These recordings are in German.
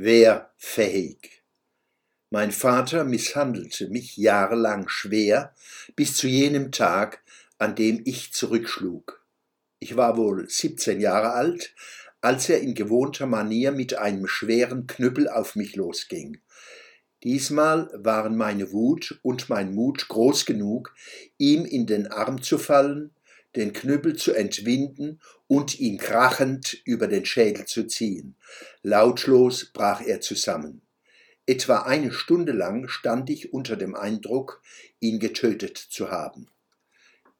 wehrfähig. Mein Vater misshandelte mich jahrelang schwer bis zu jenem Tag, an dem ich zurückschlug. Ich war wohl 17 Jahre alt, als er in gewohnter Manier mit einem schweren Knüppel auf mich losging. Diesmal waren meine Wut und mein Mut groß genug, ihm in den Arm zu fallen, den Knüppel zu entwinden und ihn krachend über den Schädel zu ziehen. Lautlos brach er zusammen. Etwa eine Stunde lang stand ich unter dem Eindruck, ihn getötet zu haben.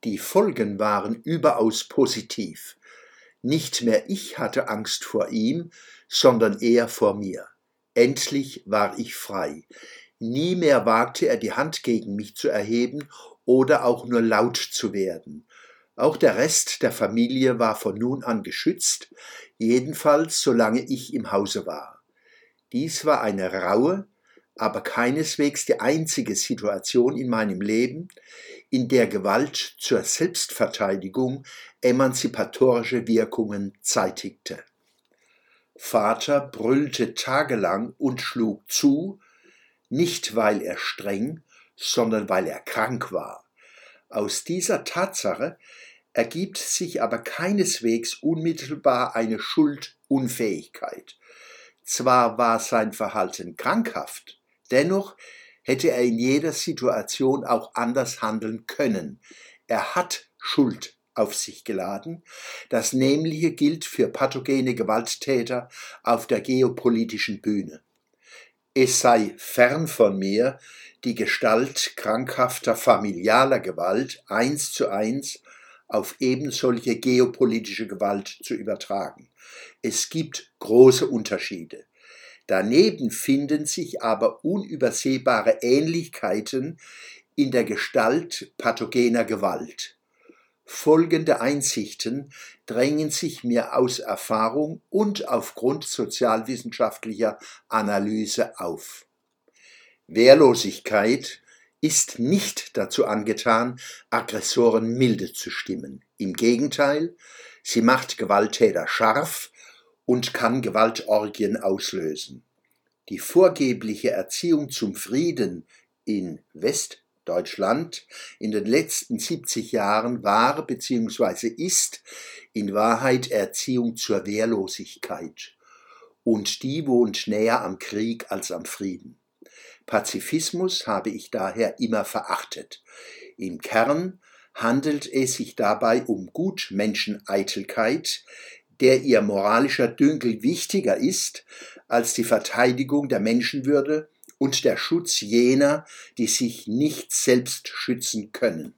Die Folgen waren überaus positiv. Nicht mehr ich hatte Angst vor ihm, sondern er vor mir. Endlich war ich frei. Nie mehr wagte er die Hand gegen mich zu erheben oder auch nur laut zu werden. Auch der Rest der Familie war von nun an geschützt, jedenfalls solange ich im Hause war. Dies war eine raue, aber keineswegs die einzige Situation in meinem Leben, in der Gewalt zur Selbstverteidigung emanzipatorische Wirkungen zeitigte. Vater brüllte tagelang und schlug zu, nicht weil er streng, sondern weil er krank war. Aus dieser Tatsache ergibt sich aber keineswegs unmittelbar eine Schuldunfähigkeit. Zwar war sein Verhalten krankhaft, dennoch hätte er in jeder Situation auch anders handeln können. Er hat Schuld auf sich geladen. Das Nämliche gilt für pathogene Gewalttäter auf der geopolitischen Bühne. Es sei fern von mir, die Gestalt krankhafter familialer Gewalt eins zu eins auf ebensolche geopolitische Gewalt zu übertragen. Es gibt große Unterschiede. Daneben finden sich aber unübersehbare Ähnlichkeiten in der Gestalt pathogener Gewalt. Folgende Einsichten drängen sich mir aus Erfahrung und aufgrund sozialwissenschaftlicher Analyse auf. Wehrlosigkeit ist nicht dazu angetan, Aggressoren milde zu stimmen. Im Gegenteil, sie macht Gewalttäter scharf und kann Gewaltorgien auslösen. Die vorgebliche Erziehung zum Frieden in West Deutschland in den letzten 70 Jahren war bzw. ist in Wahrheit Erziehung zur Wehrlosigkeit. Und die wohnt näher am Krieg als am Frieden. Pazifismus habe ich daher immer verachtet. Im Kern handelt es sich dabei um Gutmenscheneitelkeit, der ihr moralischer Dünkel wichtiger ist als die Verteidigung der Menschenwürde und der Schutz jener, die sich nicht selbst schützen können.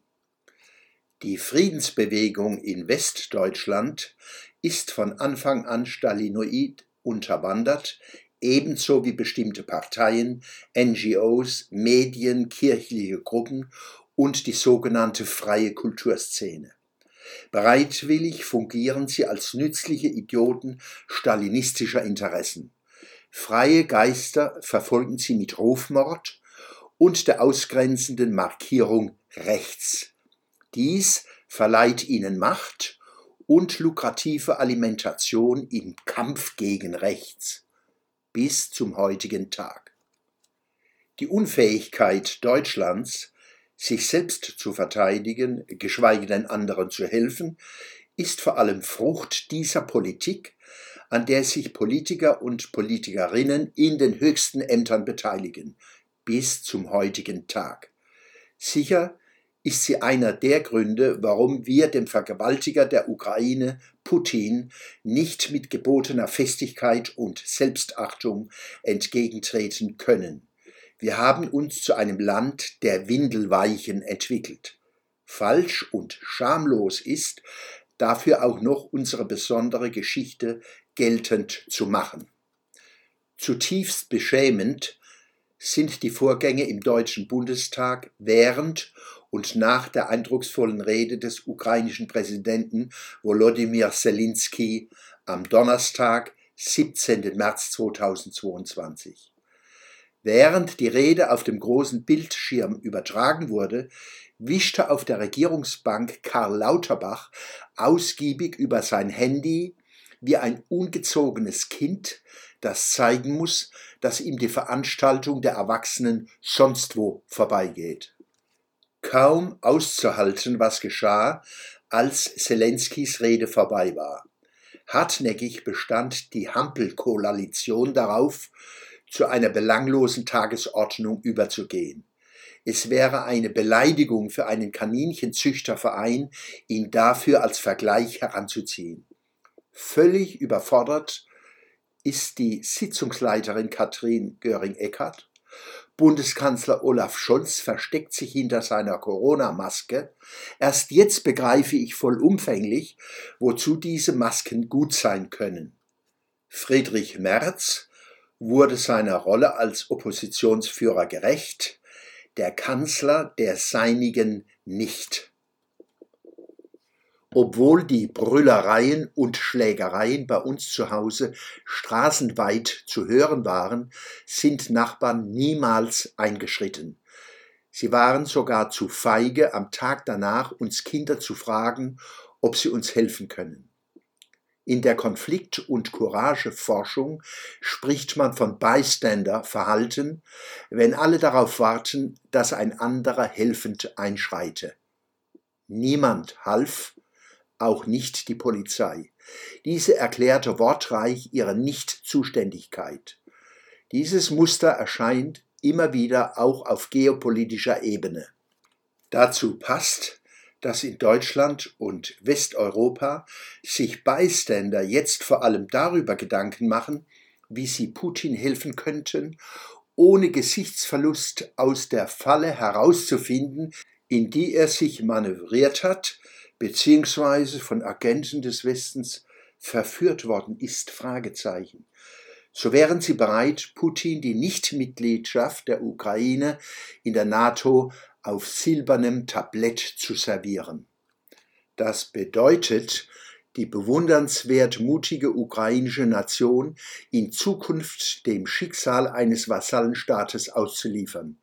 Die Friedensbewegung in Westdeutschland ist von Anfang an stalinoid unterwandert, ebenso wie bestimmte Parteien, NGOs, Medien, kirchliche Gruppen und die sogenannte freie Kulturszene. Bereitwillig fungieren sie als nützliche Idioten stalinistischer Interessen. Freie Geister verfolgen sie mit Rufmord und der ausgrenzenden Markierung rechts. Dies verleiht ihnen Macht und lukrative Alimentation im Kampf gegen rechts bis zum heutigen Tag. Die Unfähigkeit Deutschlands, sich selbst zu verteidigen, geschweige denn anderen zu helfen, ist vor allem Frucht dieser Politik, an der sich Politiker und Politikerinnen in den höchsten Ämtern beteiligen, bis zum heutigen Tag. Sicher ist sie einer der Gründe, warum wir dem Vergewaltiger der Ukraine, Putin, nicht mit gebotener Festigkeit und Selbstachtung entgegentreten können. Wir haben uns zu einem Land der Windelweichen entwickelt. Falsch und schamlos ist, dafür auch noch unsere besondere Geschichte geltend zu machen. Zutiefst beschämend sind die Vorgänge im Deutschen Bundestag während und nach der eindrucksvollen Rede des ukrainischen Präsidenten Volodymyr Zelensky am Donnerstag, 17. März 2022. Während die Rede auf dem großen Bildschirm übertragen wurde, wischte auf der Regierungsbank Karl Lauterbach ausgiebig über sein Handy wie ein ungezogenes Kind das zeigen muss, dass ihm die Veranstaltung der Erwachsenen sonst wo vorbeigeht. Kaum auszuhalten, was geschah, als Zelenskys Rede vorbei war. Hartnäckig bestand die Hampel-Koalition darauf, zu einer belanglosen Tagesordnung überzugehen. Es wäre eine Beleidigung für einen Kaninchenzüchterverein, ihn dafür als Vergleich heranzuziehen. Völlig überfordert ist die Sitzungsleiterin Katrin Göring-Eckardt. Bundeskanzler Olaf Scholz versteckt sich hinter seiner Corona-Maske. Erst jetzt begreife ich vollumfänglich, wozu diese Masken gut sein können. Friedrich Merz wurde seiner Rolle als Oppositionsführer gerecht, der Kanzler der Seinigen nicht. Obwohl die Brüllereien und Schlägereien bei uns zu Hause straßenweit zu hören waren, sind Nachbarn niemals eingeschritten. Sie waren sogar zu feige, am Tag danach uns Kinder zu fragen, ob sie uns helfen können. In der Konflikt- und Courageforschung spricht man von Bystander-Verhalten, wenn alle darauf warten, dass ein anderer helfend einschreite. Niemand half, auch nicht die Polizei. Diese erklärte wortreich ihre Nichtzuständigkeit. Dieses Muster erscheint immer wieder auch auf geopolitischer Ebene. Dazu passt, dass in Deutschland und Westeuropa sich Beiständer jetzt vor allem darüber Gedanken machen, wie sie Putin helfen könnten, ohne Gesichtsverlust aus der Falle herauszufinden, in die er sich manövriert hat, beziehungsweise von Agenten des Westens verführt worden ist, Fragezeichen. So wären sie bereit, Putin die Nichtmitgliedschaft der Ukraine in der NATO auf silbernem Tablett zu servieren. Das bedeutet, die bewundernswert mutige ukrainische Nation in Zukunft dem Schicksal eines Vasallenstaates auszuliefern.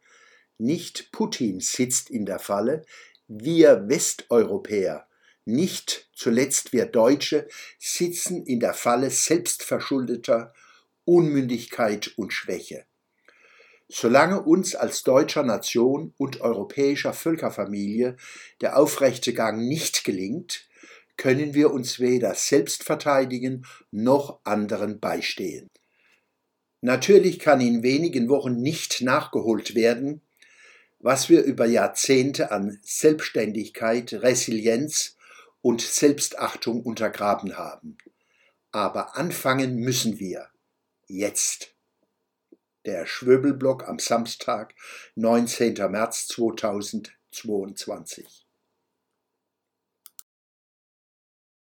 Nicht Putin sitzt in der Falle, wir Westeuropäer nicht zuletzt wir Deutsche sitzen in der Falle selbstverschuldeter Unmündigkeit und Schwäche. Solange uns als deutscher Nation und europäischer Völkerfamilie der aufrechte Gang nicht gelingt, können wir uns weder selbst verteidigen noch anderen beistehen. Natürlich kann in wenigen Wochen nicht nachgeholt werden, was wir über Jahrzehnte an Selbstständigkeit, Resilienz und Selbstachtung untergraben haben. Aber anfangen müssen wir. Jetzt. Der Schwöbelblock am Samstag, 19. März 2022.